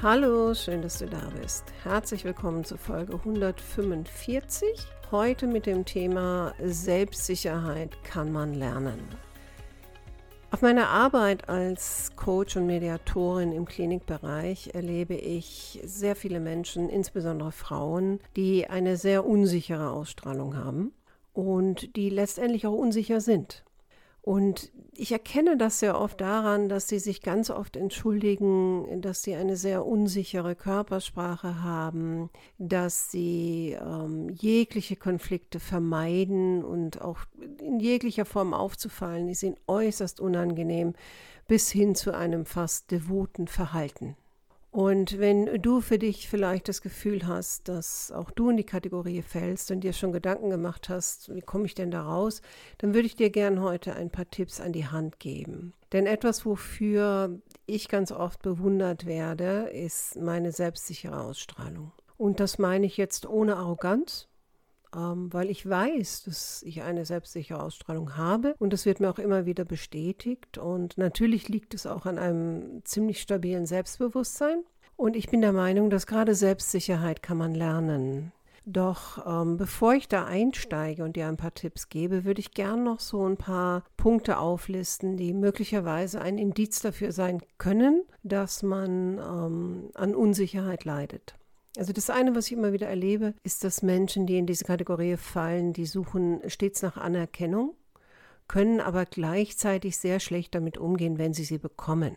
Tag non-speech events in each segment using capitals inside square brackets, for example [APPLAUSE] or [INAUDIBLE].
Hallo, schön, dass du da bist. Herzlich willkommen zur Folge 145. Heute mit dem Thema Selbstsicherheit kann man lernen. Auf meiner Arbeit als Coach und Mediatorin im Klinikbereich erlebe ich sehr viele Menschen, insbesondere Frauen, die eine sehr unsichere Ausstrahlung haben und die letztendlich auch unsicher sind. Und ich erkenne das sehr oft daran, dass sie sich ganz oft entschuldigen, dass sie eine sehr unsichere Körpersprache haben, dass sie ähm, jegliche Konflikte vermeiden und auch in jeglicher Form aufzufallen. Die sind äußerst unangenehm bis hin zu einem fast devoten Verhalten. Und wenn du für dich vielleicht das Gefühl hast, dass auch du in die Kategorie fällst und dir schon Gedanken gemacht hast, wie komme ich denn da raus, dann würde ich dir gerne heute ein paar Tipps an die Hand geben. Denn etwas, wofür ich ganz oft bewundert werde, ist meine selbstsichere Ausstrahlung. Und das meine ich jetzt ohne Arroganz, ähm, weil ich weiß, dass ich eine selbstsichere Ausstrahlung habe und das wird mir auch immer wieder bestätigt. Und natürlich liegt es auch an einem ziemlich stabilen Selbstbewusstsein. Und ich bin der Meinung, dass gerade Selbstsicherheit kann man lernen. Doch ähm, bevor ich da einsteige und dir ein paar Tipps gebe, würde ich gern noch so ein paar Punkte auflisten, die möglicherweise ein Indiz dafür sein können, dass man ähm, an Unsicherheit leidet. Also das eine, was ich immer wieder erlebe, ist, dass Menschen, die in diese Kategorie fallen, die suchen stets nach Anerkennung, können aber gleichzeitig sehr schlecht damit umgehen, wenn sie sie bekommen.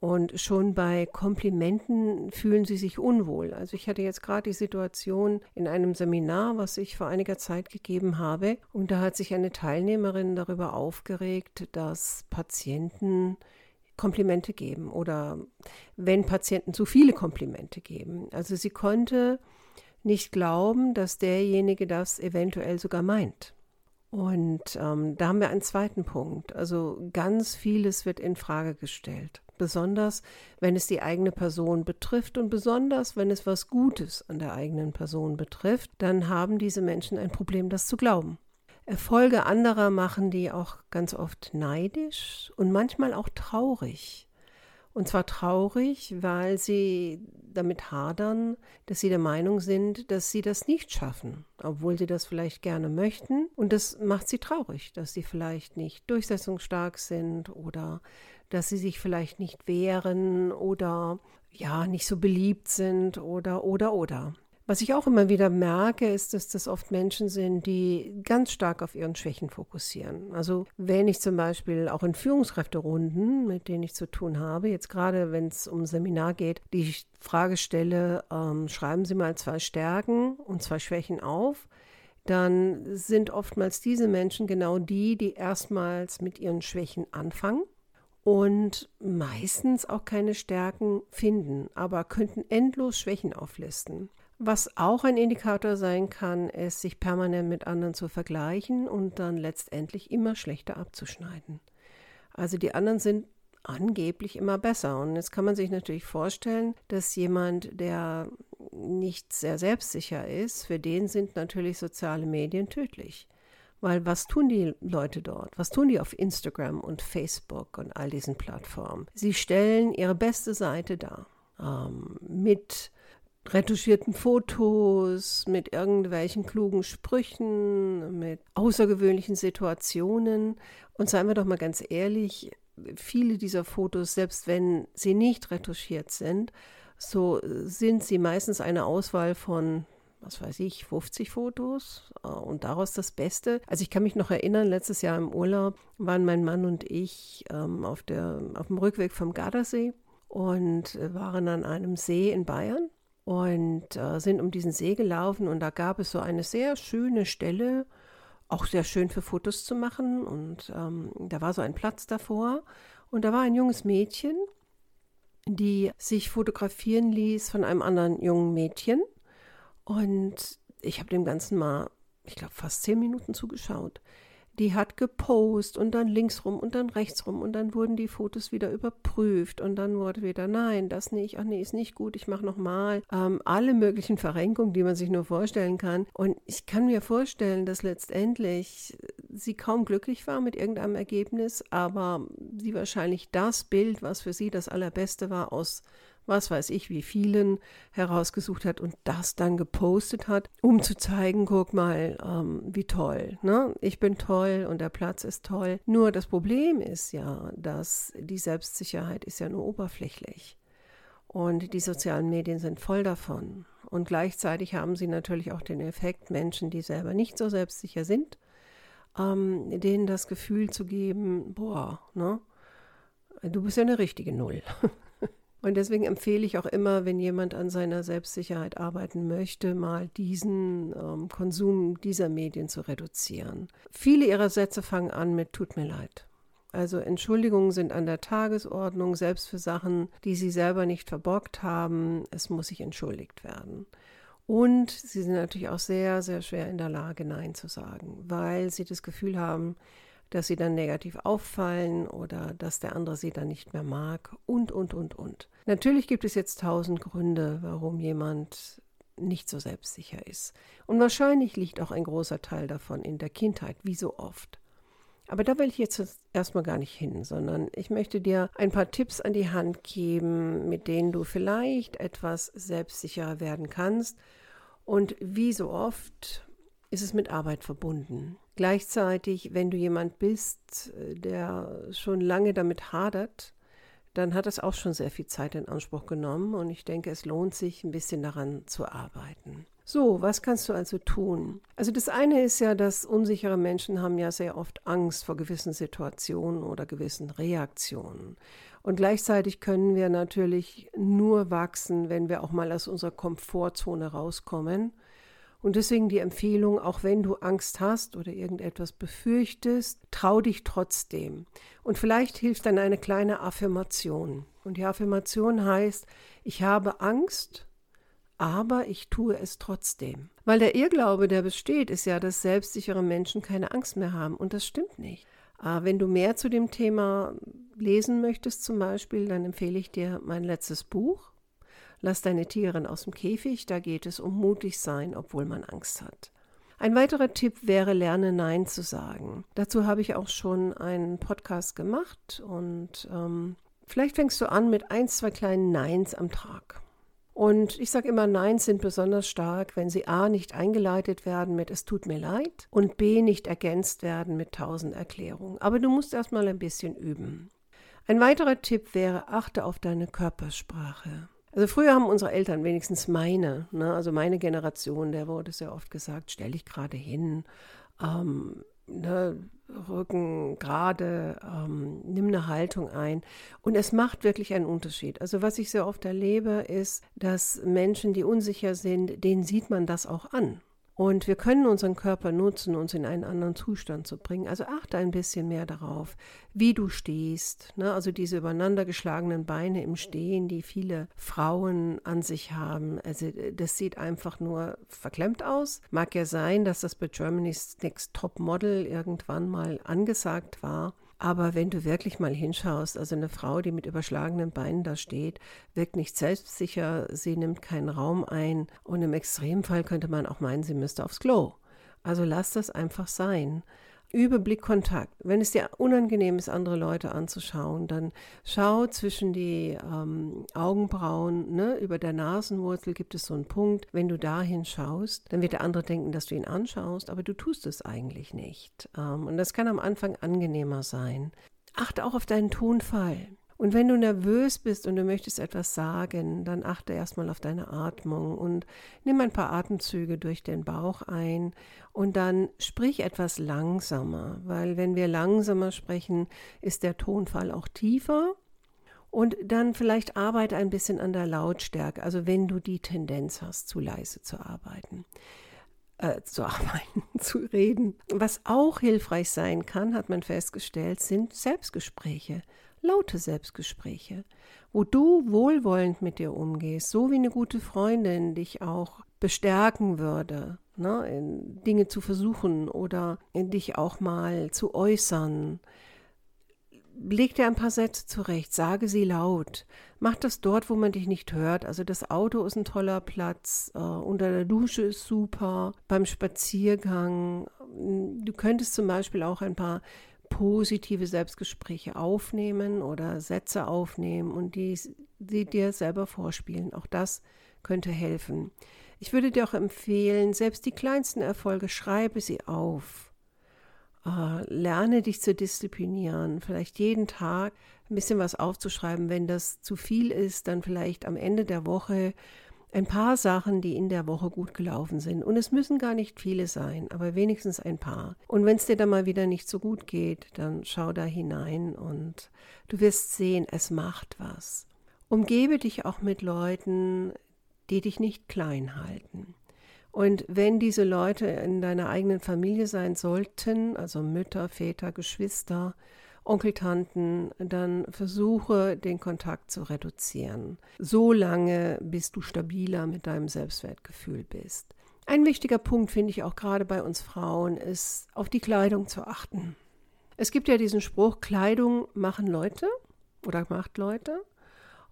Und schon bei Komplimenten fühlen sie sich unwohl. Also ich hatte jetzt gerade die Situation in einem Seminar, was ich vor einiger Zeit gegeben habe, und da hat sich eine Teilnehmerin darüber aufgeregt, dass Patienten Komplimente geben oder wenn Patienten zu viele Komplimente geben. Also sie konnte nicht glauben, dass derjenige das eventuell sogar meint. Und ähm, da haben wir einen zweiten Punkt. Also ganz vieles wird in Frage gestellt. Besonders wenn es die eigene Person betrifft und besonders wenn es was Gutes an der eigenen Person betrifft, dann haben diese Menschen ein Problem, das zu glauben. Erfolge anderer machen die auch ganz oft neidisch und manchmal auch traurig. Und zwar traurig, weil sie damit hadern, dass sie der Meinung sind, dass sie das nicht schaffen, obwohl sie das vielleicht gerne möchten. Und das macht sie traurig, dass sie vielleicht nicht durchsetzungsstark sind oder dass sie sich vielleicht nicht wehren oder ja, nicht so beliebt sind oder oder oder. Was ich auch immer wieder merke, ist, dass das oft Menschen sind, die ganz stark auf ihren Schwächen fokussieren. Also wenn ich zum Beispiel auch in Führungskräfterunden, mit denen ich zu tun habe, jetzt gerade wenn es um Seminar geht, die Frage stelle, ähm, schreiben Sie mal zwei Stärken und zwei Schwächen auf, dann sind oftmals diese Menschen genau die, die erstmals mit ihren Schwächen anfangen und meistens auch keine Stärken finden, aber könnten endlos Schwächen auflisten. Was auch ein Indikator sein kann, ist, sich permanent mit anderen zu vergleichen und dann letztendlich immer schlechter abzuschneiden. Also die anderen sind angeblich immer besser. Und jetzt kann man sich natürlich vorstellen, dass jemand, der nicht sehr selbstsicher ist, für den sind natürlich soziale Medien tödlich. Weil was tun die Leute dort? Was tun die auf Instagram und Facebook und all diesen Plattformen? Sie stellen ihre beste Seite dar. Ähm, mit retuschierten Fotos, mit irgendwelchen klugen Sprüchen, mit außergewöhnlichen Situationen. Und seien wir doch mal ganz ehrlich, viele dieser Fotos, selbst wenn sie nicht retuschiert sind, so sind sie meistens eine Auswahl von, was weiß ich, 50 Fotos äh, und daraus das Beste. Also ich kann mich noch erinnern, letztes Jahr im Urlaub waren mein Mann und ich ähm, auf, der, auf dem Rückweg vom Gardasee und waren an einem See in Bayern und äh, sind um diesen See gelaufen und da gab es so eine sehr schöne Stelle, auch sehr schön für Fotos zu machen und ähm, da war so ein Platz davor und da war ein junges Mädchen, die sich fotografieren ließ von einem anderen jungen Mädchen Und ich habe dem Ganzen mal, ich glaube, fast zehn Minuten zugeschaut die hat gepostet und dann links rum und dann rechts rum und dann wurden die Fotos wieder überprüft und dann wurde wieder, nein, das nicht, ach nee, ist nicht gut, ich mache nochmal. Ähm, alle möglichen Verrenkungen, die man sich nur vorstellen kann. Und ich kann mir vorstellen, dass letztendlich sie kaum glücklich war mit irgendeinem Ergebnis, aber sie wahrscheinlich das Bild, was für sie das Allerbeste war, aus was weiß ich, wie vielen herausgesucht hat und das dann gepostet hat, um zu zeigen, guck mal, ähm, wie toll. Ne? Ich bin toll und der Platz ist toll. Nur das Problem ist ja, dass die Selbstsicherheit ist ja nur oberflächlich. Und die sozialen Medien sind voll davon. Und gleichzeitig haben sie natürlich auch den Effekt, Menschen, die selber nicht so selbstsicher sind, ähm, denen das Gefühl zu geben, boah, ne? Du bist ja eine richtige Null. [LAUGHS] Und deswegen empfehle ich auch immer, wenn jemand an seiner Selbstsicherheit arbeiten möchte, mal diesen ähm, Konsum dieser Medien zu reduzieren. Viele ihrer Sätze fangen an mit Tut mir leid. Also Entschuldigungen sind an der Tagesordnung, selbst für Sachen, die sie selber nicht verborgt haben. Es muss sich entschuldigt werden. Und sie sind natürlich auch sehr, sehr schwer in der Lage, Nein zu sagen, weil sie das Gefühl haben, dass sie dann negativ auffallen oder dass der andere sie dann nicht mehr mag und, und, und, und. Natürlich gibt es jetzt tausend Gründe, warum jemand nicht so selbstsicher ist. Und wahrscheinlich liegt auch ein großer Teil davon in der Kindheit, wie so oft. Aber da will ich jetzt erstmal gar nicht hin, sondern ich möchte dir ein paar Tipps an die Hand geben, mit denen du vielleicht etwas selbstsicherer werden kannst. Und wie so oft ist es mit Arbeit verbunden. Gleichzeitig, wenn du jemand bist, äh, der schon lange damit hadert, dann hat es auch schon sehr viel Zeit in Anspruch genommen und ich denke, es lohnt sich, ein bisschen daran zu arbeiten. So, was kannst du also tun? Also das eine ist ja, dass unsichere Menschen haben ja sehr oft Angst vor gewissen Situationen oder gewissen Reaktionen. Und gleichzeitig können wir natürlich nur wachsen, wenn wir auch mal aus unserer Komfortzone rauskommen und deswegen die Empfehlung, auch wenn du Angst hast oder irgendetwas befürchtest, trau dich trotzdem. Und vielleicht hilft dann eine kleine Affirmation. Und die Affirmation heißt, ich habe Angst, aber ich tue es trotzdem. Weil der Irrglaube, der besteht, ist ja, dass selbstsichere Menschen keine Angst mehr haben. Und das stimmt nicht. Ah, wenn du mehr zu dem Thema lesen möchtest zum Beispiel, dann empfehle ich dir mein letztes Buch. Lass deine Tierin aus dem Käfig, da geht es um mutig sein, obwohl man Angst hat. Ein weiterer Tipp wäre, lerne Nein zu sagen. Dazu habe ich auch schon einen Podcast gemacht und ähm, vielleicht fängst du an mit ein, zwei kleinen Neins am Tag. Und ich sage immer, Neins sind besonders stark, wenn sie a. nicht eingeleitet werden mit Es tut mir leid und b. nicht ergänzt werden mit tausend Erklärungen. Aber du musst erstmal ein bisschen üben. Ein weiterer Tipp wäre, achte auf deine Körpersprache. Also früher haben unsere Eltern, wenigstens meine, ne, also meine Generation, der wurde sehr oft gesagt, stell dich gerade hin, ähm, ne, Rücken gerade, ähm, nimm eine Haltung ein. Und es macht wirklich einen Unterschied. Also was ich sehr oft erlebe, ist, dass Menschen, die unsicher sind, denen sieht man das auch an. Und wir können unseren Körper nutzen, uns in einen anderen Zustand zu bringen. Also achte ein bisschen mehr darauf, wie du stehst. Ne? Also diese übereinander geschlagenen Beine im Stehen, die viele Frauen an sich haben. Also das sieht einfach nur verklemmt aus. Mag ja sein, dass das bei Germany's Next Top Model irgendwann mal angesagt war. Aber wenn du wirklich mal hinschaust, also eine Frau, die mit überschlagenen Beinen da steht, wirkt nicht selbstsicher, sie nimmt keinen Raum ein und im Extremfall könnte man auch meinen, sie müsste aufs Klo. Also lass das einfach sein. Übe Blickkontakt. Wenn es dir unangenehm ist, andere Leute anzuschauen, dann schau zwischen die ähm, Augenbrauen, ne? über der Nasenwurzel gibt es so einen Punkt. Wenn du dahin schaust, dann wird der andere denken, dass du ihn anschaust, aber du tust es eigentlich nicht. Ähm, und das kann am Anfang angenehmer sein. Achte auch auf deinen Tonfall. Und wenn du nervös bist und du möchtest etwas sagen, dann achte erstmal auf deine Atmung und nimm ein paar Atemzüge durch den Bauch ein und dann sprich etwas langsamer, weil wenn wir langsamer sprechen, ist der Tonfall auch tiefer. Und dann vielleicht arbeite ein bisschen an der Lautstärke, also wenn du die Tendenz hast, zu leise zu arbeiten. Äh, zu [LAUGHS] arbeiten, zu reden. Was auch hilfreich sein kann, hat man festgestellt, sind Selbstgespräche laute Selbstgespräche, wo du wohlwollend mit dir umgehst, so wie eine gute Freundin dich auch bestärken würde, ne, Dinge zu versuchen oder dich auch mal zu äußern. Leg dir ein paar Sätze zurecht, sage sie laut. Mach das dort, wo man dich nicht hört. Also das Auto ist ein toller Platz, äh, unter der Dusche ist super, beim Spaziergang. Du könntest zum Beispiel auch ein paar positive Selbstgespräche aufnehmen oder Sätze aufnehmen und die, die dir selber vorspielen. Auch das könnte helfen. Ich würde dir auch empfehlen, selbst die kleinsten Erfolge, schreibe sie auf. Uh, lerne dich zu disziplinieren, vielleicht jeden Tag ein bisschen was aufzuschreiben. Wenn das zu viel ist, dann vielleicht am Ende der Woche ein paar Sachen, die in der Woche gut gelaufen sind. Und es müssen gar nicht viele sein, aber wenigstens ein paar. Und wenn es dir dann mal wieder nicht so gut geht, dann schau da hinein und du wirst sehen, es macht was. Umgebe dich auch mit Leuten, die dich nicht klein halten. Und wenn diese Leute in deiner eigenen Familie sein sollten, also Mütter, Väter, Geschwister, Onkel, Tanten, dann versuche den Kontakt zu reduzieren. So lange, bis du stabiler mit deinem Selbstwertgefühl bist. Ein wichtiger Punkt, finde ich auch gerade bei uns Frauen, ist, auf die Kleidung zu achten. Es gibt ja diesen Spruch, Kleidung machen Leute oder macht Leute.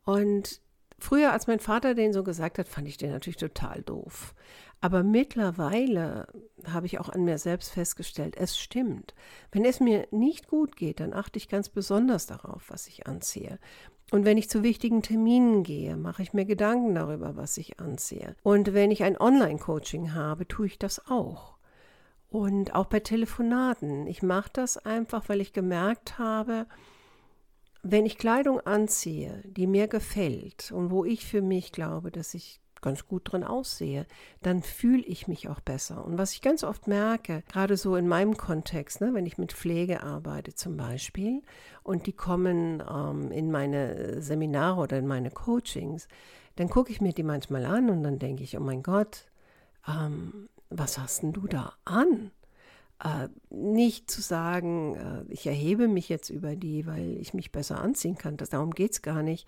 Und Früher, als mein Vater den so gesagt hat, fand ich den natürlich total doof. Aber mittlerweile habe ich auch an mir selbst festgestellt, es stimmt. Wenn es mir nicht gut geht, dann achte ich ganz besonders darauf, was ich anziehe. Und wenn ich zu wichtigen Terminen gehe, mache ich mir Gedanken darüber, was ich anziehe. Und wenn ich ein Online-Coaching habe, tue ich das auch. Und auch bei Telefonaten. Ich mache das einfach, weil ich gemerkt habe, wenn ich Kleidung anziehe, die mir gefällt und wo ich für mich glaube, dass ich ganz gut drin aussehe, dann fühle ich mich auch besser. Und was ich ganz oft merke, gerade so in meinem Kontext, ne, wenn ich mit Pflege arbeite zum Beispiel und die kommen ähm, in meine Seminare oder in meine Coachings, dann gucke ich mir die manchmal an und dann denke ich, oh mein Gott, ähm, was hast denn du da an? Äh, nicht zu sagen, äh, ich erhebe mich jetzt über die, weil ich mich besser anziehen kann, darum geht es gar nicht.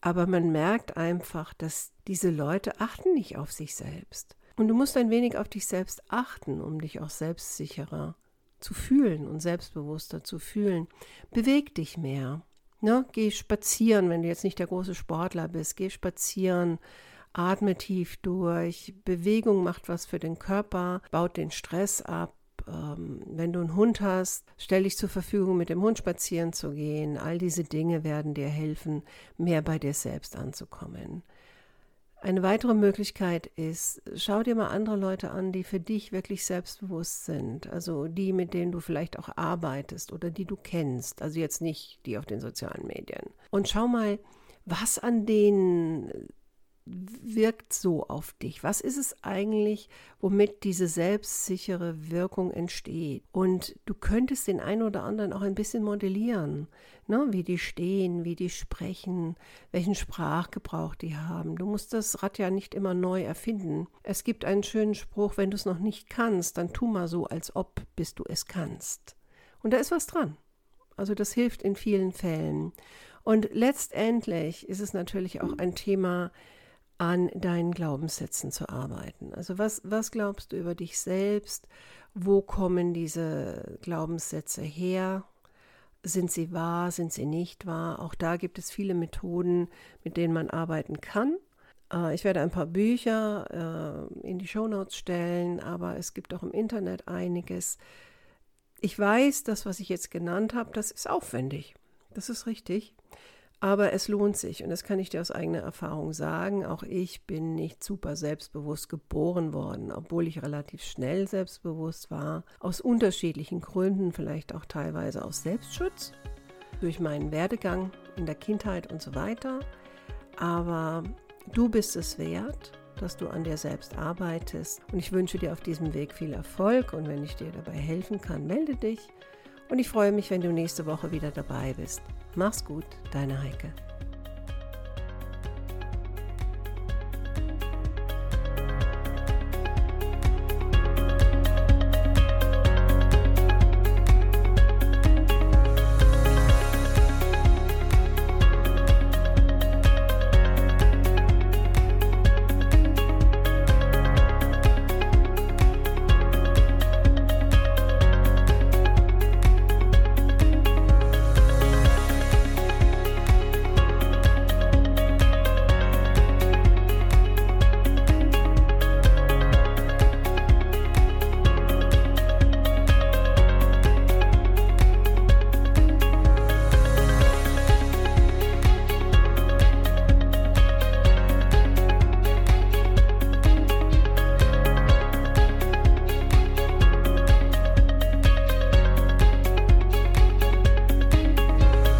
Aber man merkt einfach, dass diese Leute achten nicht auf sich selbst. Und du musst ein wenig auf dich selbst achten, um dich auch selbstsicherer zu fühlen und selbstbewusster zu fühlen. Beweg dich mehr. Ne? Geh spazieren, wenn du jetzt nicht der große Sportler bist. Geh spazieren, atme tief durch. Bewegung macht was für den Körper, baut den Stress ab ähm, wenn du einen Hund hast, stell dich zur Verfügung, mit dem Hund spazieren zu gehen. All diese Dinge werden dir helfen, mehr bei dir selbst anzukommen. Eine weitere Möglichkeit ist, schau dir mal andere Leute an, die für dich wirklich selbstbewusst sind. Also die, mit denen du vielleicht auch arbeitest oder die du kennst. Also jetzt nicht die auf den sozialen Medien. Und schau mal, was an denen wirkt so auf dich? Was ist es eigentlich, womit diese selbstsichere Wirkung entsteht? Und du könntest den einen oder anderen auch ein bisschen modellieren, ne? wie die stehen, wie die sprechen, welchen Sprachgebrauch die haben. Du musst das Rad ja nicht immer neu erfinden. Es gibt einen schönen Spruch, wenn du es noch nicht kannst, dann tu mal so, als ob, bis du es kannst. Und da ist was dran. Also das hilft in vielen Fällen. Und letztendlich ist es natürlich auch ein Thema, an deinen Glaubenssätzen zu arbeiten. Also was, was glaubst du über dich selbst? Wo kommen diese Glaubenssätze her? Sind sie wahr? Sind sie nicht wahr? Auch da gibt es viele Methoden, mit denen man arbeiten kann. Äh, ich werde ein paar Bücher äh, in die Shownotes stellen, aber es gibt auch im Internet einiges. Ich weiß, das, was ich jetzt genannt habe, das ist aufwendig. Das ist richtig. Aber es lohnt sich und das kann ich dir aus eigener Erfahrung sagen. Auch ich bin nicht super selbstbewusst geboren worden, obwohl ich relativ schnell selbstbewusst war. Aus unterschiedlichen Gründen, vielleicht auch teilweise aus Selbstschutz, durch meinen Werdegang in der Kindheit und so weiter. Aber du bist es wert, dass du an dir selbst arbeitest. Und ich wünsche dir auf diesem Weg viel Erfolg. Und wenn ich dir dabei helfen kann, melde dich. Und ich freue mich, wenn du nächste Woche wieder dabei bist. Mach's gut, deine Heike.